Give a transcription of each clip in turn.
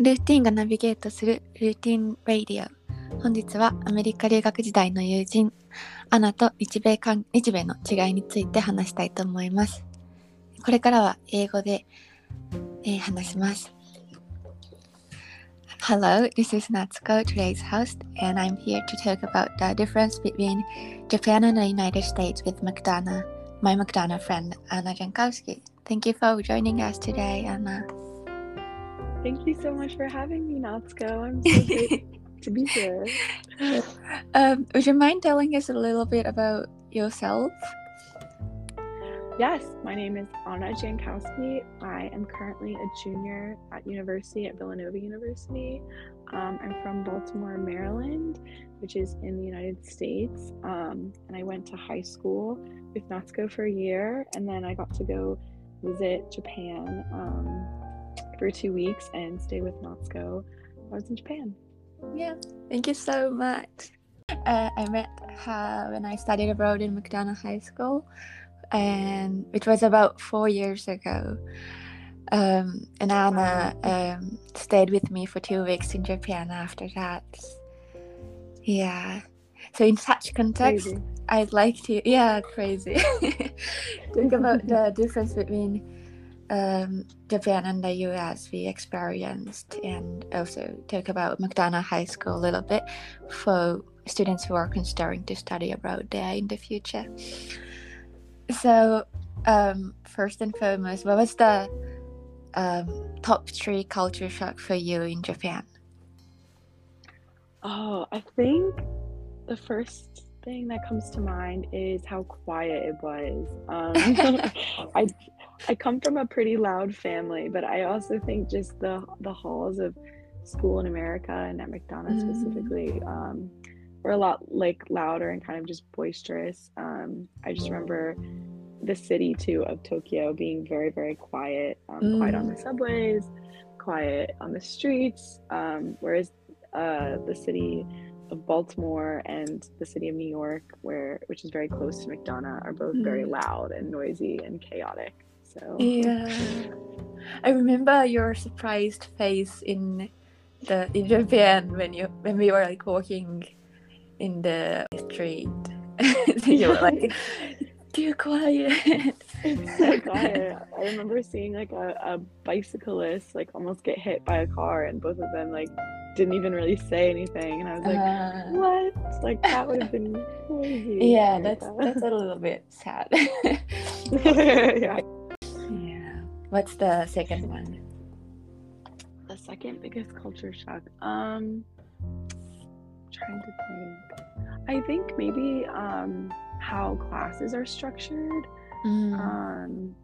ルーティンがナビゲートするルーティン・ラディオ本日はアメリカ留学時代の友人アナと日米間日米の違いについて話したいと思いますこれからは英語で、えー話します Hello, this is Natsuko, today's host, and I'm here to talk about the difference between Japan and the United States with McDonough, my McDonough friend, Anna Jankowski. Thank you for joining us today, Anna. Thank you so much for having me, Natsuko. I'm so great to be here. um, would you mind telling us a little bit about yourself? Yes, my name is Anna Jankowski. I am currently a junior at university at Villanova University. Um, I'm from Baltimore, Maryland, which is in the United States. Um, and I went to high school with Natsuko for a year, and then I got to go visit Japan um, for two weeks and stay with Natsuko. I was in Japan. Yeah, thank you so much. Uh, I met her when I studied abroad in McDonogh High School, and it was about four years ago. Um, and Anna um, stayed with me for two weeks in Japan after that. Yeah. So in such context, Crazy. I'd like to, yeah, crazy. Think about the difference between um, Japan and the US we experienced, and also talk about McDonogh High School a little bit for students who are considering to study abroad there in the future. So, um, first and foremost, what was the um, top three culture shock for you in Japan? Oh, I think the first thing that comes to mind is how quiet it was. Um, I I come from a pretty loud family, but I also think just the the halls of school in America and at McDonogh's Mm. specifically um, were a lot like louder and kind of just boisterous. Um, I just remember the city too of Tokyo being very very quiet, um, quiet on the subways, quiet on the streets, um, whereas uh, the city of Baltimore and the city of New York, where which is very close to McDonogh, are both very Mm. loud and noisy and chaotic. So Yeah, I remember your surprised face in the in Japan when you when we were like walking in the street. you were like too quiet. it's so quiet. I remember seeing like a, a bicyclist like almost get hit by a car, and both of them like didn't even really say anything, and I was like, Uh, "What? Like that would have been crazy." yeah, that's that's a little bit sad. yeah. What's the second one? The second biggest culture shock. Um, trying to think. I think maybe um how classes are structured. Mm. Um,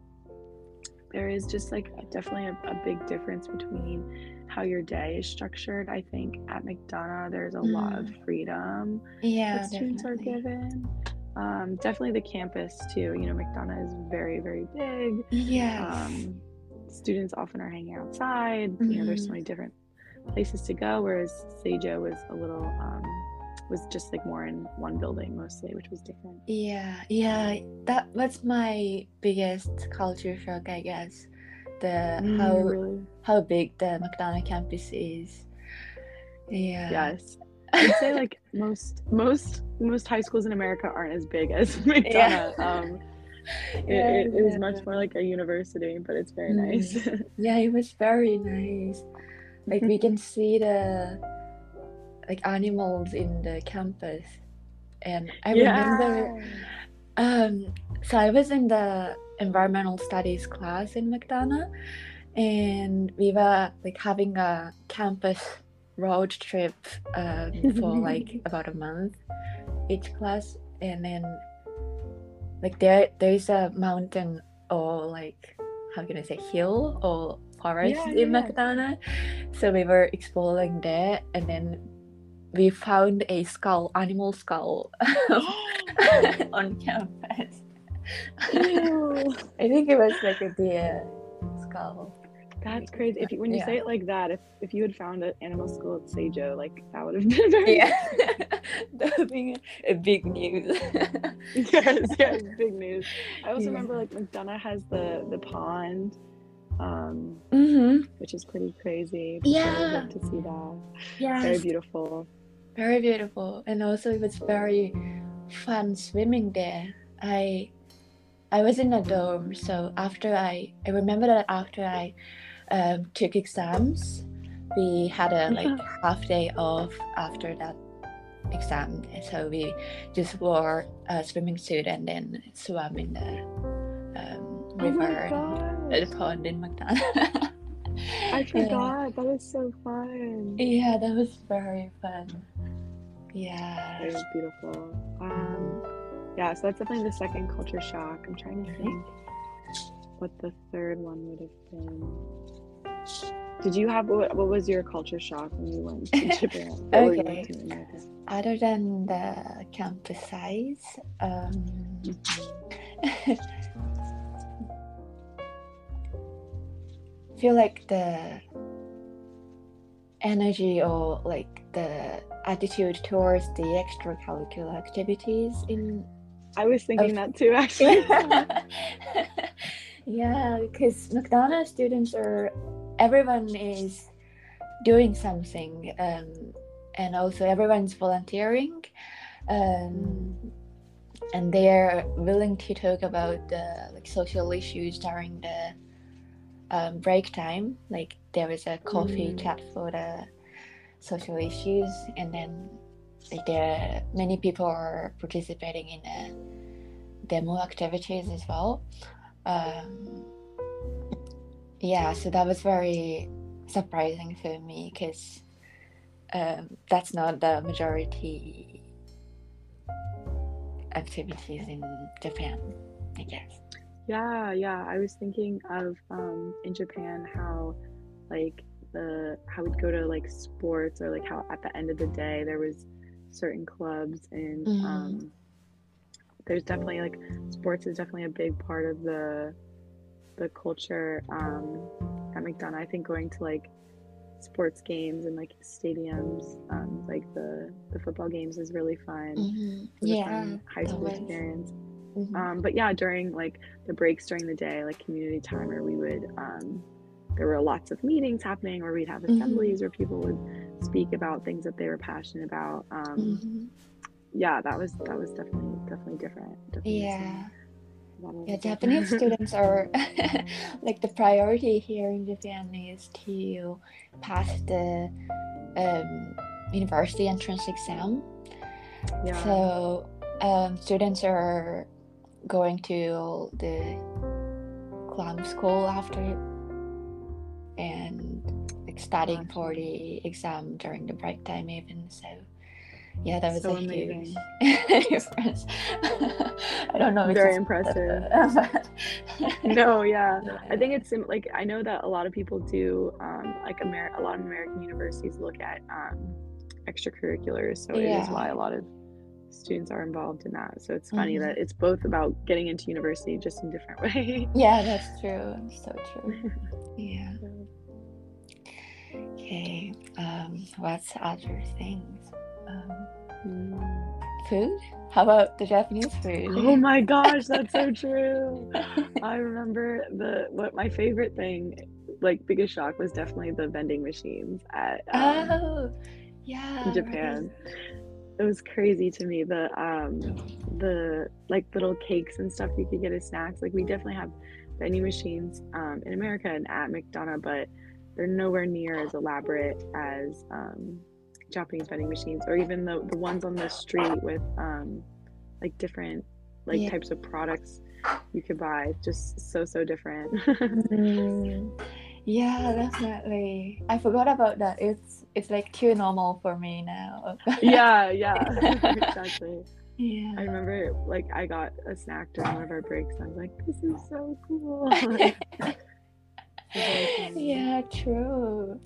there is just like definitely a, a big difference between how your day is structured. I think at McDonogh there's a lot of freedom yeah, that students are definitely. given. Um, definitely the campus too. You know, McDonogh is very, very big. Yes. Um, students often are hanging outside. You know, there's so Mhm. many different places to go. Whereas Seijo was a little um, was just like more in one building mostly, which was different. Yeah, yeah, that was my biggest culture shock, I guess. The how Mm, really? how big the McDonogh campus is. Yeah. Yes. I'd say like most most most high schools in America aren't as big as McDonogh. Um, it, Yeah, it, it is yeah. much more like a university, but it's very Mm. nice. Yeah, it was very nice. Like we can see the like animals in the campus. And I remember Um, so I was in the environmental studies class in McDonogh, and we were like having a campus road trip um, for like about a month each class, and then like there there's a mountain or like how can I say hill or forest Yeah, in yeah. McDonogh, so we were exploring there, and then we found a skull, animal skull on campus. I think it was like a deer skull. That's crazy. If you, when you Yeah. say it like that, if, if you had found an animal school at Seijo, like that would have been very Yeah, that would be a big news. yes, yes, big news. I also Yeah. remember like McDonogh has the the pond um, Mm-hmm. which is pretty crazy. Yeah. I would love to see that. Yeah. Very beautiful. very beautiful and also it was very fun swimming there i i was in a dorm so after i i remember that after i um, took exams we had a like half day off after that exam so we just wore a swimming suit and then swam in the um, Oh river the pond in McDonogh I forgot. That was so fun. yeah that was very fun yeah It was beautiful. Um, yeah, so that's definitely the second culture shock. I'm trying to think what the third one would have been. Did you have what, what was your culture shock when you went to Japan? Or when you Okay. to other than the campus size, um, I feel like the energy or like the attitude towards the extracurricular activities in I was thinking that too, actually. yeah because McDonogh's students are everyone is doing something um, and also everyone's volunteering um, and they're willing to talk about the like social issues during the um, break time like there was a coffee Mm. chat for the social issues and then like there many people are participating in the demo activities as well um, yeah so that was very surprising for me because um, that's not the majority activities in japan i guess Yeah, yeah. I was thinking of um in Japan how like the how we'd go to like sports or like how at the end of the day there was certain clubs and Mhm. um there's definitely like sports is definitely a big part of the the culture um at McDonogh. I think going to like sports games and like stadiums, um like the the football games is really fun. A yeah fun high school was- experience. Mhm. Um, but yeah, during like the breaks during the day, like community time, where we would, um, there were lots of meetings happening, or we'd have Mhm. assemblies where people would speak about things that they were passionate about. Um, Mhm. Yeah, that was that was definitely definitely different. Definitely yeah was Yeah. Japanese students are like the priority here in Japan is to pass the um, university entrance exam. yeah. So um, students are going to the cram school after and like studying for the exam during the break time even. So yeah, that was So a huge amazing. difference. I don't know. if Very it's- impressive. no, yeah. I think it's like I know that a lot of people do um, like Amer- a lot of American universities look at um, extracurriculars, so it is why a lot of students are involved in that. So it's funny Mhm. that it's both about getting into university just in different ways. Yeah, that's true. So true. Yeah. Okay. Um, what's other things? Um, Mm. food? How about the Japanese food? Oh my gosh, that's so true. I remember the what my favorite thing, like biggest shock, was definitely the vending machines at um, Oh, yeah. in Japan. It was crazy to me. The um the like little cakes and stuff you could get as snacks. Like we definitely have vending machines um in America and at McDonogh, but they're nowhere near as elaborate as um Japanese vending machines or even the, the ones on the street with um like different like Yeah. types of products you could buy. Just so so different. Mm, yeah, definitely. I forgot about that. It's it's like too normal for me now. yeah, yeah. exactly. yeah. I remember like I got a snack during one of our breaks and I was like, this is so cool. yeah, true.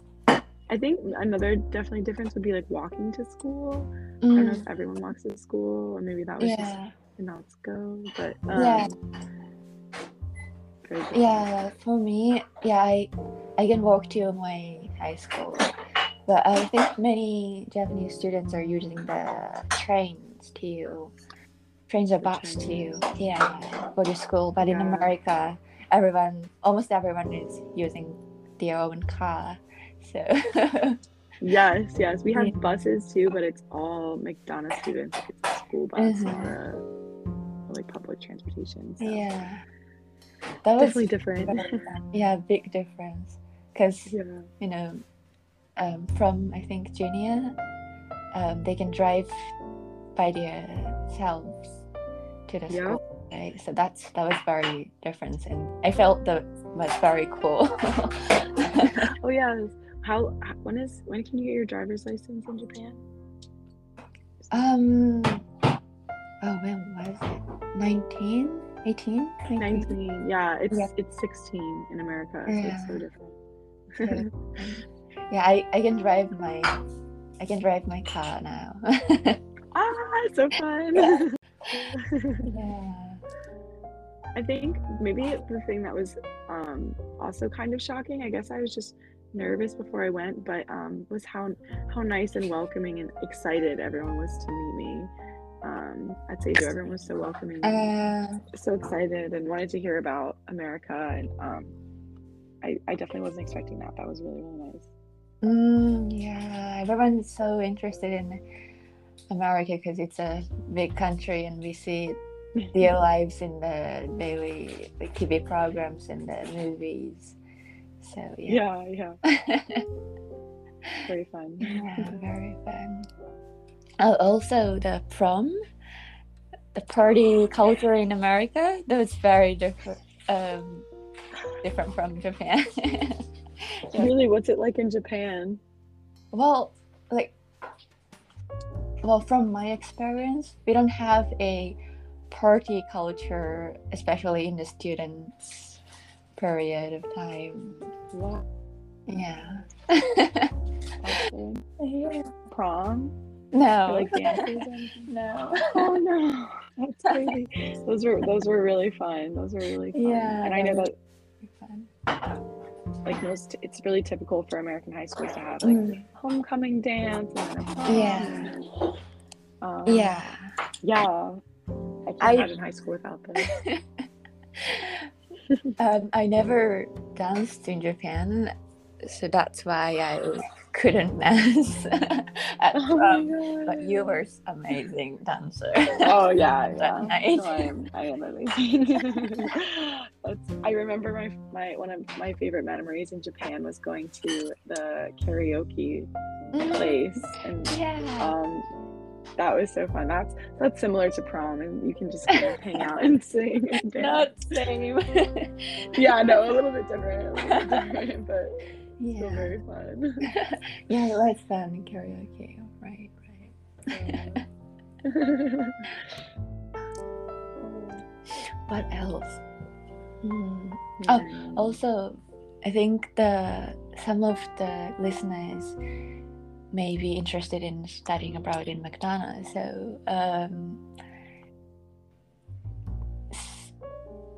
I think another definitely difference would be like walking to school. I don't know Mm, if everyone walks to school or maybe that was just yeah. in Let's Go, but um, Yeah. Yeah, for me, yeah, I I can walk to my high school, but I think many Japanese students are using the trains to trains or bus to yeah go to school. But in America, everyone, almost everyone is using their own car. So yes, yes, we have Yeah. buses too, but it's all McDonogh students. Like it's a school bus or, a, or like public transportation. So yeah, that was definitely different. fun. yeah, big difference. Because yeah. you know, um, from I think junior, um, they can drive by themselves to the Yeah. school. Right? So that's that was very different, and I felt that was very cool. Oh yes. How when is when can you get your driver's license in Japan? um, oh when was it? 19? 18? 19? Nineteen. Yeah, it's Yeah. it's sixteen in America, so it's so Yeah. different. Yeah, I, I can drive my I can drive my car now. ah, so fun. yeah. I think maybe the thing that was um, also kind of shocking, I guess I was just nervous before I went, but um, was how how nice and welcoming and excited everyone was to meet me. Um, at Seijo, everyone was so welcoming, Uh, so excited, and wanted to hear about America. And um, I, I definitely wasn't expecting that. That was really really nice. mm, yeah, everyone's so interested in America because it's a big country and we see their lives in the daily the TV programs and the movies. So yeah. Yeah, yeah, very fun. Yeah, very fun. Oh, also the prom, the party culture in America, that was very different. Um, different from Japan. Really, what's it like in Japan? well, like, well, from my experience, we don't have a party culture, especially in the students' period of time. Wow, Yeah. yeah. prom, No. like dances. no. Oh no, that's crazy. Those were those were really fun. Those were really fun. Yeah, and I know that Fun. like most, it's really typical for American high schools to have like Mm. homecoming dance and prom. Yeah. Um, Yeah. Yeah. I can't I- imagine high school without this. um, I never danced in Japan, so that's why I couldn't dance at Oh. But you were amazing dancer. Oh yeah, yeah. night. No, I am. I am amazing. I remember my my one of my favorite memories in Japan was going to the karaoke place, and Yeah. um, that was so fun. That's that's similar to prom, and you can just kind of hang out and sing and dance. Not same. yeah, no, a little bit different, a little bit different, but still very fun. Yeah, it was fun in karaoke. Right, right. What else? Hmm. Oh, Mm. Also, I think the some of the listeners may be interested in studying abroad in McDonogh. So, um,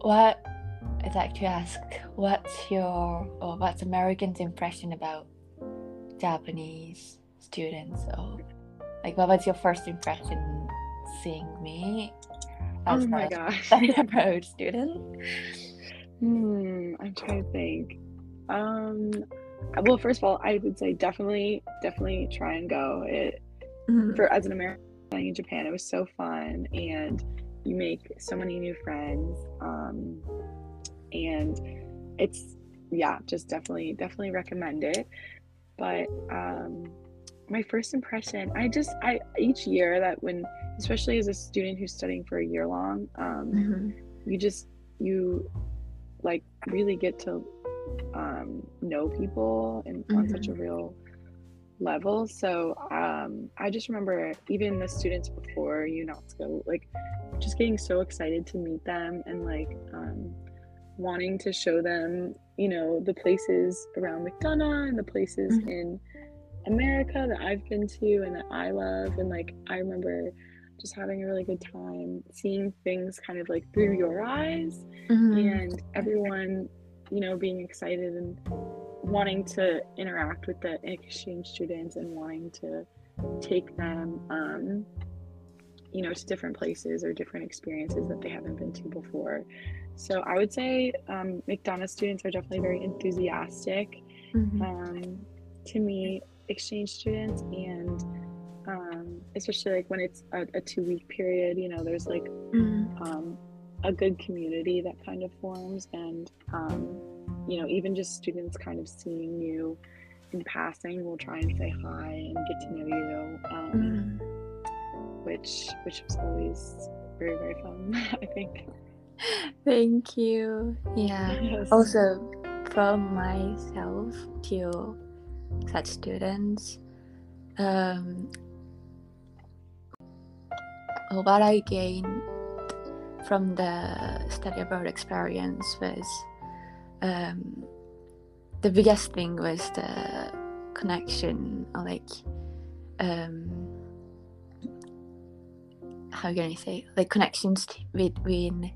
what I'd like to ask, what's your or what's Americans' impression about Japanese students? Or like, what was your first impression seeing me as oh my a gosh. studying abroad student? Hmm, I'm trying to think. Um, well, first of all, I would say definitely, definitely try and go. It for as an American studying in Japan, it was so fun, and you make so many new friends. Um, and it's yeah, just definitely, definitely recommend it. But um, my first impression, I just I each year that when, especially as a student who's studying for a year long, um, Mhm. you just you like really get to um, know people and on such a real level so um, i just remember even the students before you Natsuko like just getting so excited to meet them and like um, wanting to show them you know the places around McDonogh and the places Mhm. in america that i've been to and that i love and like i remember just having a really good time seeing things kind of like through your eyes Mhm. and everyone you know being excited and wanting to interact with the exchange students and wanting to take them um, you know to different places or different experiences that they haven't been to before so I would say um, McDonogh students are definitely very enthusiastic Mhm. um, to meet exchange students and um, especially like when it's a, a two week period, you know, there's like Mm. um, a good community that kind of forms and um, you know even just students kind of seeing you in passing will try and say hi and get to know you um, Mm. which which was always very very fun i think Thank you. Yeah. Yes. Also, from myself to such students, um, what I gained from the study abroad experience was um, the biggest thing was the connection, like um, how can I say like connections between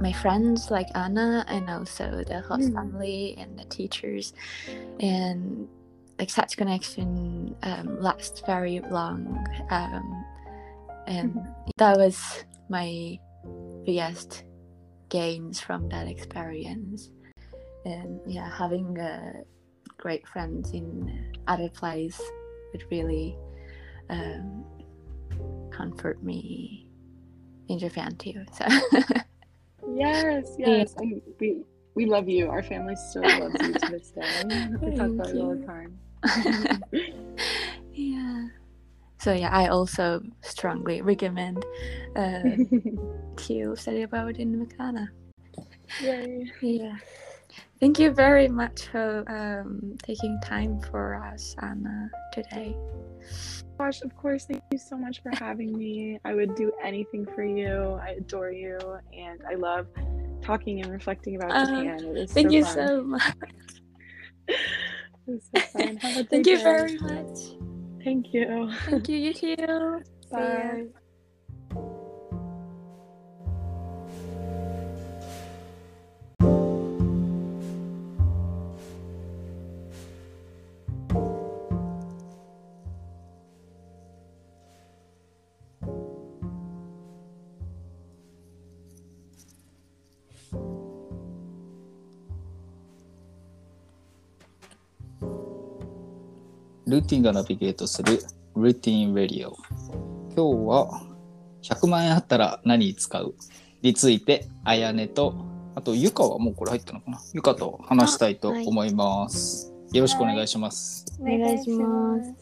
my friends like Anna and also the host Mm. family and the teachers and like such connection um, lasts very long um, and that was my biggest gains from that experience. And yeah having uh, great friends in other place would really um, comfort me in Japan too so. Yes yes and we we love you. Our family still loves you to this day. We talk about it all the time. Yeah. So yeah, I also strongly recommend uh, to study abroad in McDonogh. Yay. Yeah. Thank you very much for um, taking time for us, Anna, today. Gosh, of course, thank you so much for having me. I would do anything for you. I adore you, and I love talking and reflecting about Uh, Japan. Thank so you fun. so much. So fun. Have a Thank you day. very much. Thank you. Thank you, you too. See. Bye. ルーティンがナビゲートするルーティン・レディオ。今日は100万円あったら何に使うについて、あやねと、あとゆかはもうこれ入ったのかな？ゆかと話したいと思います。よろしくお願いします。お願いします。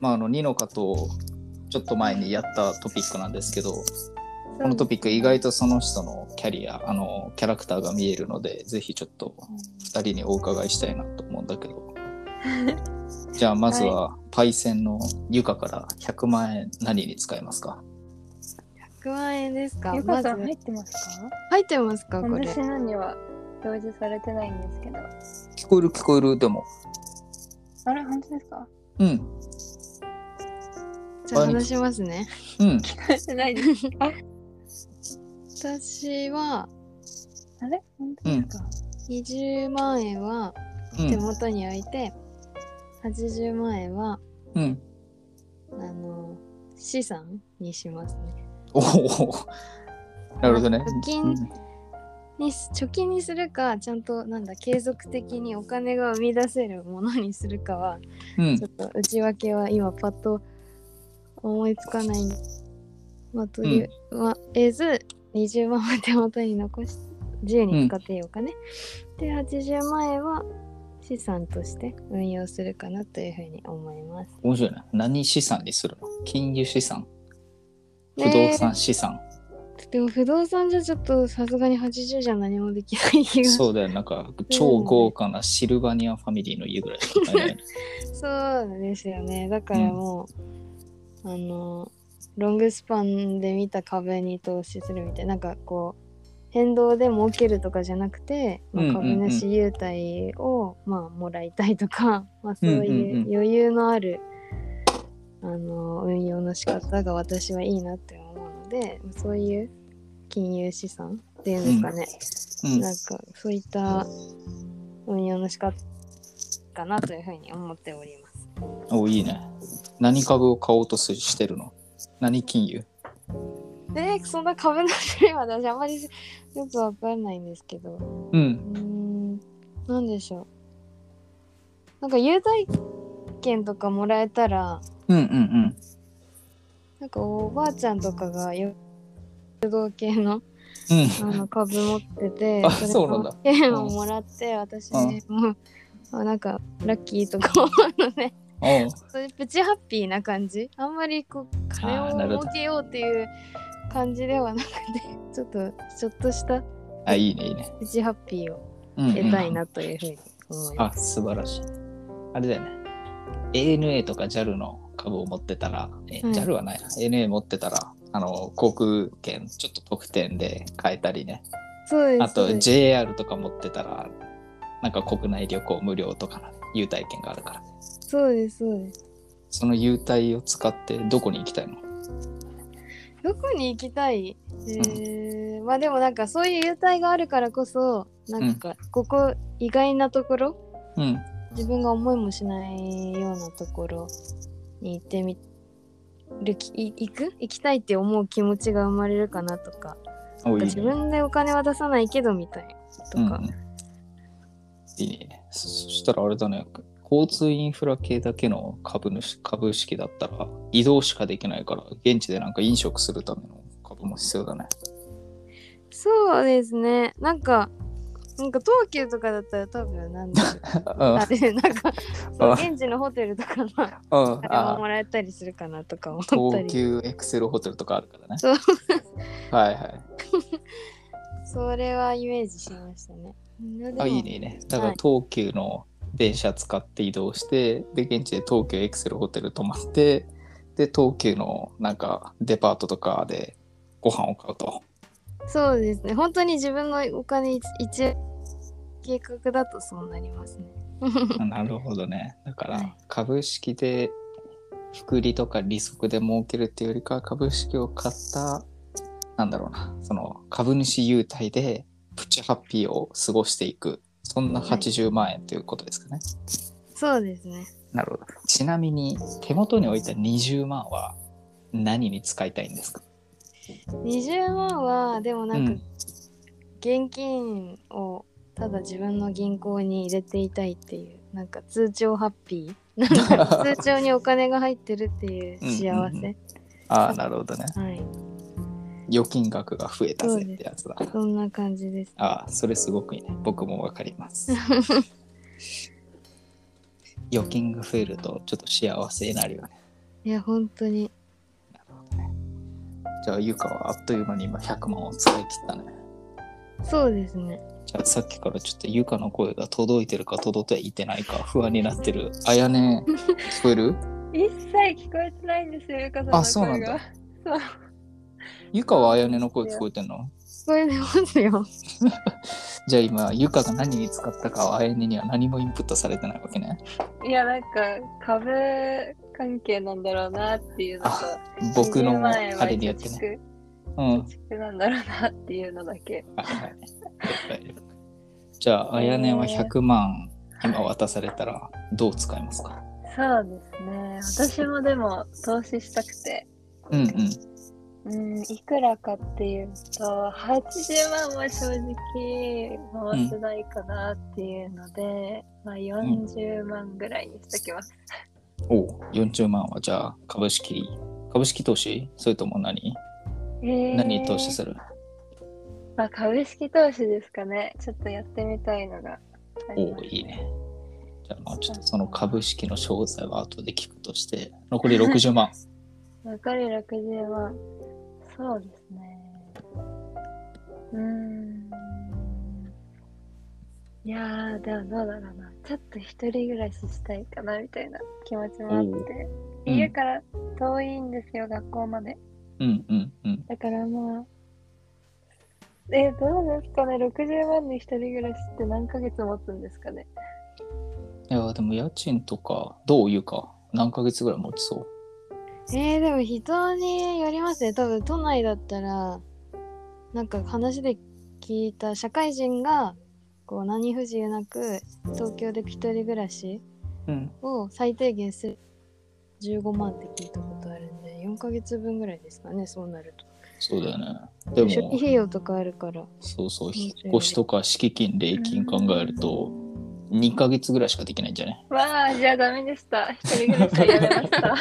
まあ、あの、ニノカとちょっと前にやったトピックなんですけど、このトピック意外とその人のキャリア、あの、キャラクターが見えるので、ぜひちょっと2人にお伺いしたいなと思うんだけど。じゃあまずはパイセンのゆかから100万円何に使いますか？100万円ですか？ゆまずかさん入ってますか？入ってますか？これ私のには表示されてないんですけど。聞こえる聞こえる？でも。あれ、本当ですか？うん。じゃあ話しますねうん。入ってないです。私はあれ？本当ですか、20万円はうん。手元に置いて、80万円はうん。あの資産にしますねおお。なるほどね。貯金にす貯金にするかちゃんとなんだ継続的にお金が生み出せるものにするかはうんちょ。っと内訳は今パッと思いつかないんまあとりあえず20万は手元に残し自由に使っていいお金、で80万円は資産として運用するかなというふうに思います。面白いな。何資産にするの？金融資産？不ね動産資産、でも不動産じゃちょっとさすがに80じゃ何もできない気がそうだよ。なんか超豪華なシルバニアファミリーの家ぐらいしか買えない。そうですよね。だからもう、あの、ロングスパンで見た株に投資するみたいな、なんかこう、変動で儲けるとかじゃなくて、まあうんうんうん株主優待を、まあ、もらいたいとか、まあ、そううんうんいううん余裕のある、あの運用の仕方が私はいいなって思うので、そういう金融資産っていうんですかね。うんなんかそういった運用の仕方かなというふうに思っております。おいいね。何株を買おうとすしてるの？何金融？えそんな株の種類は私あんまりよくわかんないんですけど。う。うんーん、なんでしょう。なんか優待券とかもらえたら、うんうんうん。なんかおばあちゃんとかがよ主導系のうん。あの株持っててそうなんだ券をもらって、私も、あなんかラッキーとか思うので、おうそれプチハッピーな感じあんまりこう金を儲けようっていう感じではなくて ちょっとちょっとしたあ、いいね、いいね。プチハッピーをうん、得たいなというふうに思いまあ、素晴らしい。あれだよね。ANA とか JAL の株を持ってたら、えはい JAL はないな。ANA 持ってたら、あの、航空券ちょっと特典で買えたりね。す。そうです。あと JR とか持ってたら、なんか国内旅行無料とかの優待券があるから。そうです、そうです。その優待を使ってどこに行きたいの？どこに行きたい？えー、まあでもなんかそういう優待があるからこそ、なんかここ意外なところ、うん。自分が思いもしないようなところに行ってみる行く？行きたいって思う気持ちが生まれるかなとか。おいいね。自分でお金は出さないけどみたいとか、うんうん、いいね。そそしたらあれだね。交通インフラ系だけの株主株式だったら移動しかできないから現地でなんか飲食するための株も必要だね。そうですね。なんかなんか東急とかだったら多分なんだ あれなんか 現地のホテルとかのうん。あれもあもらえたりするかなとか思った東り急エクセルホテルとかあるからね。そう。はいはい。それはイメージしましたね。あ、いいねいいね。だからはい。東急の電車使って移動して、で、現地で東急エクセルホテル泊まって、で、東急のなんかデパートとかでご飯を買うと。そうですね本当に自分のお金一一計画だとそうなりますね なるほどね。だかはいら株式で複利とか利息で儲けるっていうよりかは株式を買ったなんだろうなその株主優待でプチハッピーを過ごしていくそんなはい80万円ということですかね。そうですね。なるほど。ちなみに手元に置いた20万は何に使いたいんですか？20万はでもなんかうん。現金をただ自分の銀行に入れていたいっていうなんか通帳ハッピー？なんか通帳にお金が入ってるっていう幸うんうん。うせ。ああ、なるほどね。はい預金額が増えたぜってやつだ。そんな感じですああ、それすごくいいね。僕もわかります。預金が増えるとちょっと幸せになるよね。いや本当にじゃあ、ゆかはあっという間に今100万を使い切ったね。そうですねじゃあ、さっきからちょっとゆかの声が届いてるか届いてないか不安になってる。あやね、聞こえる？一切聞こえてないんですよ、ゆかさんの声が。あそうなんだそう。ゆかはあやねの声聞こえてんの？聞こえてますよ じゃあ今、ゆかが何に使ったかはあやねには何もインプットされてないわけね。いや、なんか、株関係なんだろうなっていうのと、僕の20万円はあれによってね。貯うん。なんだろうなっていうのだけ。はいはいじゃあ、あやねは100万今渡されたらどう使いますか？そうですね。私もでも投資したくて、うんうん。うん、いくらかっていうと、80万は正直回せないかなっていうので、まあ40万ぐらいにしときます。おう40万はじゃあ株式、株式投資？それとも何？えー何に投資する？まあ、株式投資ですかね。ちょっとやってみたいのがおお。いいね。じゃあまあちょっとその株式の詳細は後で聞くとして、残り60万。残り60万。そうですね。うーん。いやー、でもどうだろうな。ちょっと一人暮らししたいかなみたいな気持ちもあって。うん家から遠いんですよ、学校まで。うんうんうん。だからまあ。え、どうですかね ?60 万で一人暮らしって何ヶ月持つんですかねいや、でも家賃とか、どういうか、何ヶ月ぐらい持ちそう？えー、でも人によりますね多分都内だったらなんか話で聞いた社会人がこう何不自由なく東京で一人暮らしうん。を最低限する15万って聞いたことあるんで4ヶ月分ぐらいですかねそうなるとそうだよね。で初期も、費用とかあるから。そうそう、そう引っ越しとか敷金、礼金考えると、2ヶ月ぐらいしかできないんじゃないわあ、じゃあダメでした。一人暮らしはやめました。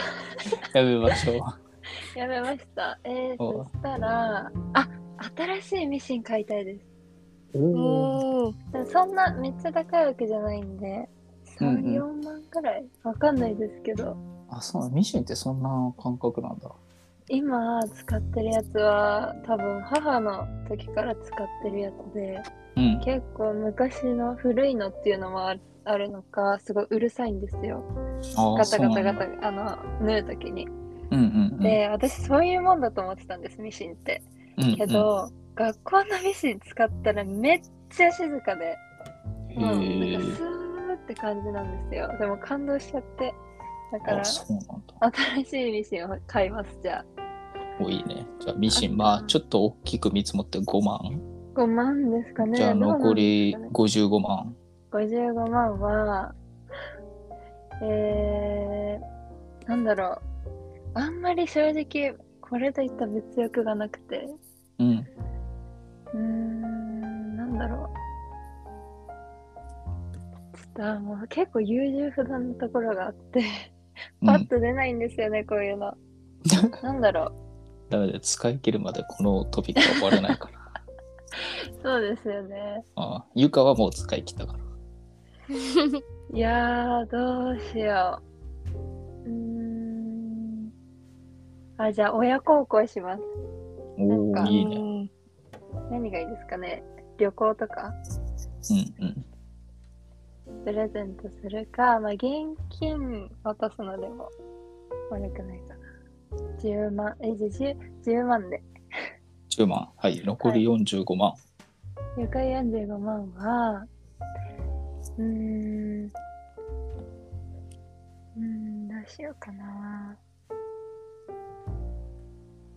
やめましょう。やめました。えー、おそしたら、あ、新しいミシン買いたいです。おお。でもそんなめっちゃ高いわけじゃないんで、3、うんうん4万くらいわかんないですけど、あ、そうなのミシンってそんな感覚なんだ。今使ってるやつは多分母の時から使ってるやつで、うん。結構昔の古いのっていうのもあるのか、すごいうるさいんですよ。あガタガタガタ。タ、あの、縫う時に。うんうんうん。で、私そういうもんだと思ってたんです、ミシンって。うんうんけど、学校のミシン使ったらめっちゃ静かで、うなんえかスーって感じなんですよ。でも感動しちゃって。だからあ、、そうなんだ。新しいミシンを買います、じゃあ。おいいね。じゃあミシン、まあちょっと大きく見積もって5万。5万ですかね。じゃあどうなん残りですかね55万。55万は、えー、なんだろう。あんまり正直、これといった物欲がなくて、うん。うーん、なんだろう。ちょっとあもう結構優柔不断なところがあって、うん、パッと出ないんですよね、こういうの。なんだろう。ダメだ、使い切るまでこのトピックは終わらないから。そうですよね。ああゆかはもう使い切ったから。いやー、どうしよう。うーん。あ、じゃあ、親孝行します。おお、なんかいいね。何がいいですかね旅行とかうんうん。プレゼントするか、まあ、現金渡すのでも悪くないかな。10万、え、じゃあ 10, 10万で。10万。はい、残り45万。床45万は、うーん、うーん、どうしようかな。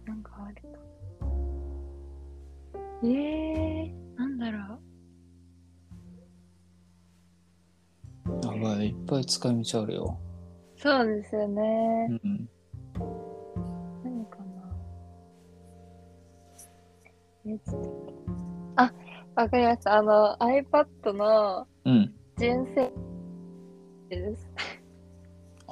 なんかあるか。えー、ぱい使い道あるよ。そうですよね。うん。何かな。え、ちょっと。あ、わかりました。あの、iPad のうん。純正です。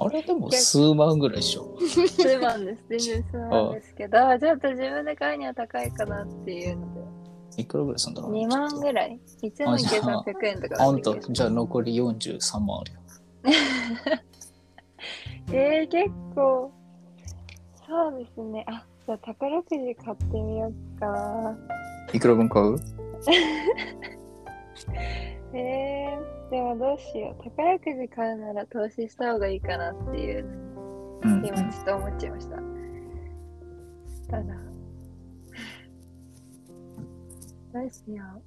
あれでも数万ぐらいでしょ。数万です。全然数万ですけど、ちょっと自分で買うには高いかなっていうので、いくらぐらいするんだろう2万ぐらい ?1 万あじゃあ9300円とかあんたじゃあ残り43万あるよ。えー、結構、そうですね。あ、じゃあ宝くじ買ってみようかな。いくら分買う？えー、でもどうしよう。宝くじ買うなら投資した方がいいかなっていう、うん。今ちょっと思っちゃいました。ただ、どうしよう。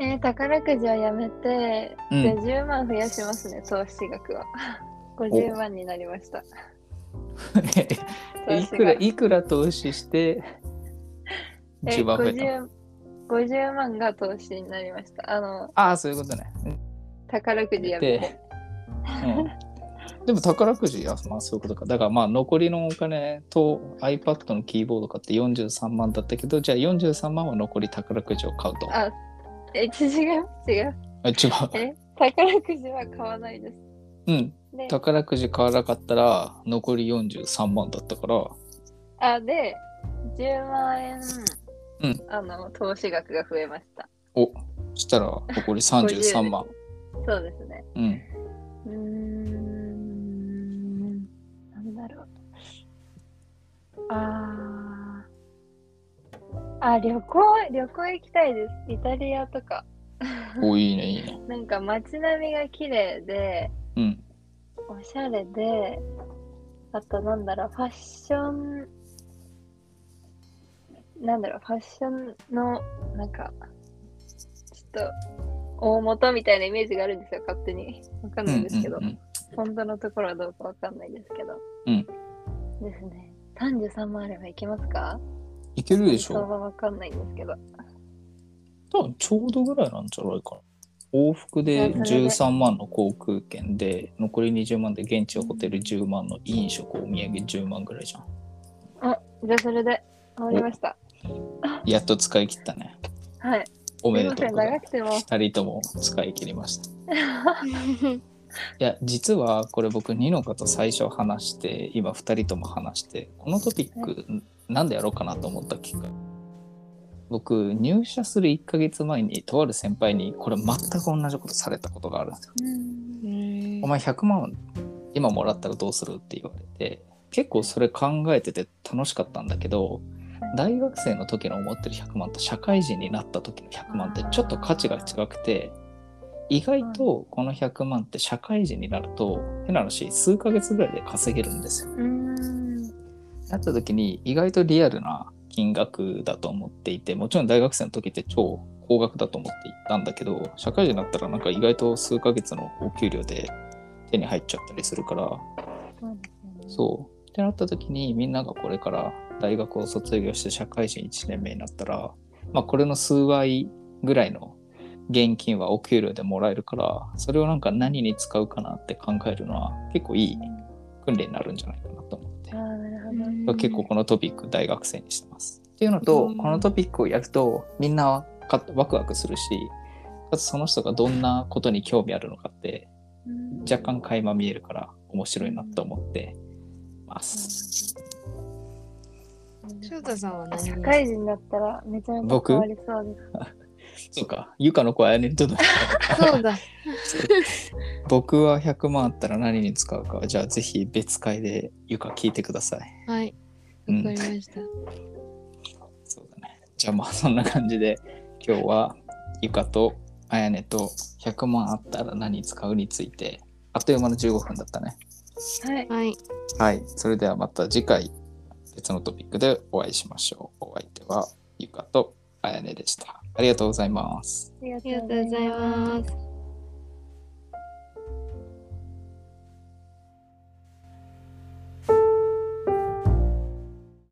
えー、宝くじはやめて、うんじゃあ10万増やしますね、投資額は。50万になりました。投 いくらいくら投資してえ10万増えたの？50 50万が投資になりました。あの、ああそういうことね。宝くじやめてで。、うん、でも宝くじあまあそういうことか。だからまあ残りのお金と iPad のキーボード買って43万だったけどじゃあ43万は残り宝くじを買うと。あ、え、違う違う。あ違う。え、宝くじは買わないです。うん。で、宝くじ買わなかったら残り43万だったから。あ、で、10万円、うんあの、投資額が増えました。おしたら残り33万。そうですね。うん。うーん、なんだろう。あ、旅行、旅行行きたいです。イタリアとか。おいいねいいね。なんか街並みが綺麗で、うん。おしゃれで、あとなんだろう、ファッション、なんだろう、ファッションの、なんか、ちょっと、大元みたいなイメージがあるんですよ、勝手に。わかんないですけど、うんうんうん本当のところはどうかわかんないですけど。うんですね。33万あればいけますか？いけるでし相ょ場わかんないんですけど。多分ちょうどぐらいなんじゃないかな。往復でいやそれで13万の航空券で残り20万で現地ホテル10万の飲食お土産10万ぐらいじゃん。あ、じゃあそれで終わりました。やっと使い切ったね。はい。おめすいません、でとうございます。長くても。二人とも使い切りました。いや、実はこれ僕、ニノカと最初話して、今二人とも話して、このトピック、なんでやろうかなと思ったきっかけ。僕、入社する1ヶ月前に、とある先輩に、これ全く同じことされたことがあるんですよ。お前100万今もらったらどうするって言われて結構それ考えてて楽しかったんだけど大学生の時の思ってる100万と社会人になった時の100万ってちょっと価値が違くて意外とこの100万って社会人になると変な話数ヶ月ぐらいで稼げるんですよ。うん。なった時に意外とリアルな金額だと思っていてもちろん大学生の時って超高額だと思っていたんだけど社会人になったらなんか意外と数ヶ月のお給料で手に入っちゃったりするからそうってなった時にみんながこれから大学を卒業して社会人1年目になったらまあこれの数倍ぐらいの現金はお給料でもらえるからそれをなんか何に使うかなって考えるのは結構いい訓練になるんじゃないかなと思。結構このトピック大学生にしてます。っていうのと、うんこのトピックをやるとみんなかワクワクするしかつその人がどんなことに興味あるのかってうん若干垣間見えるから面白いなと思ってます。翔太さんは何？社会人だったらめちゃめちゃ僕？変わりそうです。そうか、ゆかの子はやねんと そうだ。僕は100万あったら何に使うかはじゃあぜひ別会でゆか聞いてください。はい。うんわかりました。そうだね。じゃあまあそんな感じで今日はゆかとあやねと100万あったら何に使うについてあっという間の15分だったね。はい。はい。はい。それではまた次回別のトピックでお会いしましょう。お相手はゆかとあやねでした。ありがとうございます。ありがとうございます。